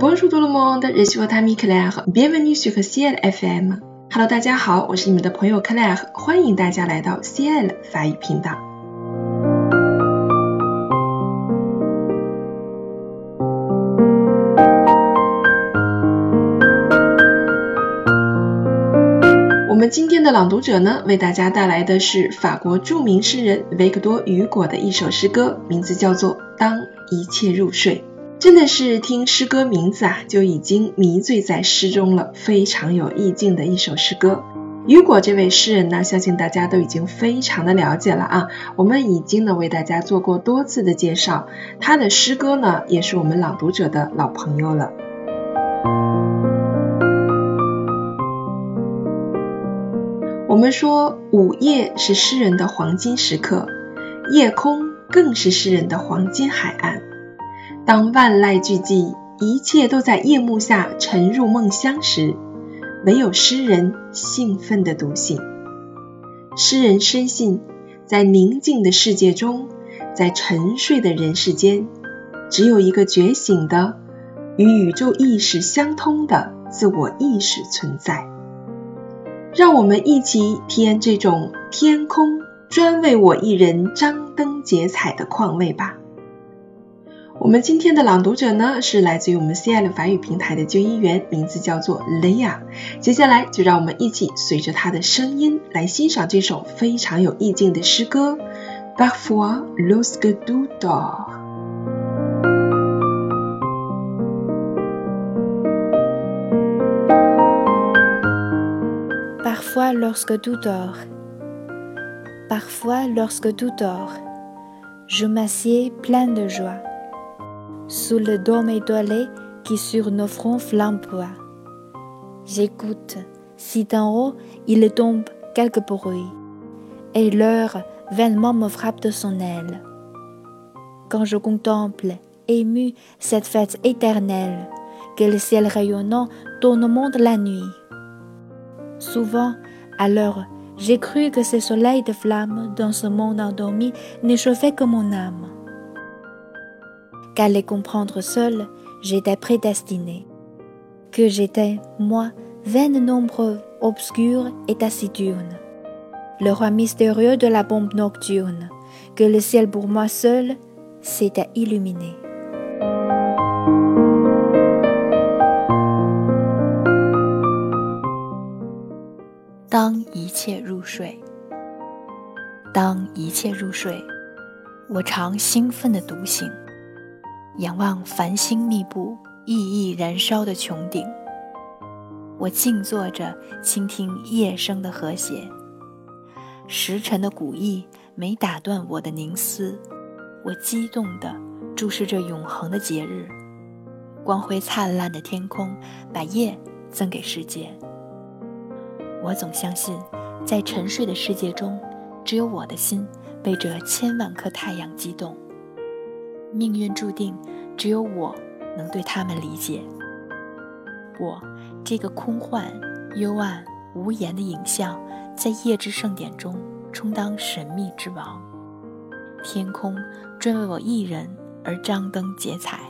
Bonjour tout le monde, je suis votre ami Claire. Bienvenue sur Ciel FM. Hello，大家好，我是你们的朋友 Claire，欢迎大家来到 Ciel 法语频道。我们今天的朗读者呢，为大家带来的是法国著名诗人维克多·雨果的一首诗歌，名字叫做《当一切入睡》。真的是听诗歌名字啊，就已经迷醉在诗中了，非常有意境的一首诗歌。雨果这位诗人呢，相信大家都已经非常的了解了啊。我们已经呢为大家做过多次的介绍，他的诗歌呢也是我们朗读者的老朋友了。我们说午夜是诗人的黄金时刻，夜空更是诗人的黄金海岸。当万籁俱寂，一切都在夜幕下沉入梦乡时，唯有诗人兴奋地独醒。诗人深信，在宁静的世界中，在沉睡的人世间，只有一个觉醒的、与宇宙意识相通的自我意识存在。让我们一起体验这种天空专为我一人张灯结彩的况味吧。我们今天的朗读者呢，是来自于我们 CL 法语平台的救医员，名字叫做 Leia。接下来就让我们一起随着他的声音来欣赏这首非常有意境的诗歌。Parfois lorsque tu dors, parfois lorsque tu dors, parfois lorsque tu dors, je m'assieds plein de joie. Sous le dôme étoilé qui sur nos fronts flamboie. J'écoute, si d'en haut il tombe quelque bruit, et l'heure vainement me frappe de son aile. Quand je contemple, ému, cette fête éternelle, que le ciel rayonnant tourne au monde la nuit. Souvent, alors, j'ai cru que ce soleil de flamme dans ce monde endormi n'échauffait que mon âme qu'à les comprendre seul, j'étais prédestiné, que j'étais, moi, vaine nombre obscure et taciturne, le roi mystérieux de la bombe nocturne, que le ciel pour moi seul s'était illuminé. 当仰望繁星密布、熠熠燃烧的穹顶，我静坐着倾听夜声的和谐。时辰的古意没打断我的凝思，我激动地注视着永恒的节日。光辉灿烂的天空把夜赠给世界。我总相信，在沉睡的世界中，只有我的心被这千万颗太阳激动。命运注定，只有我能对他们理解。我这个空幻、幽暗、无言的影像，在夜之盛典中充当神秘之王。天空专为我一人而张灯结彩。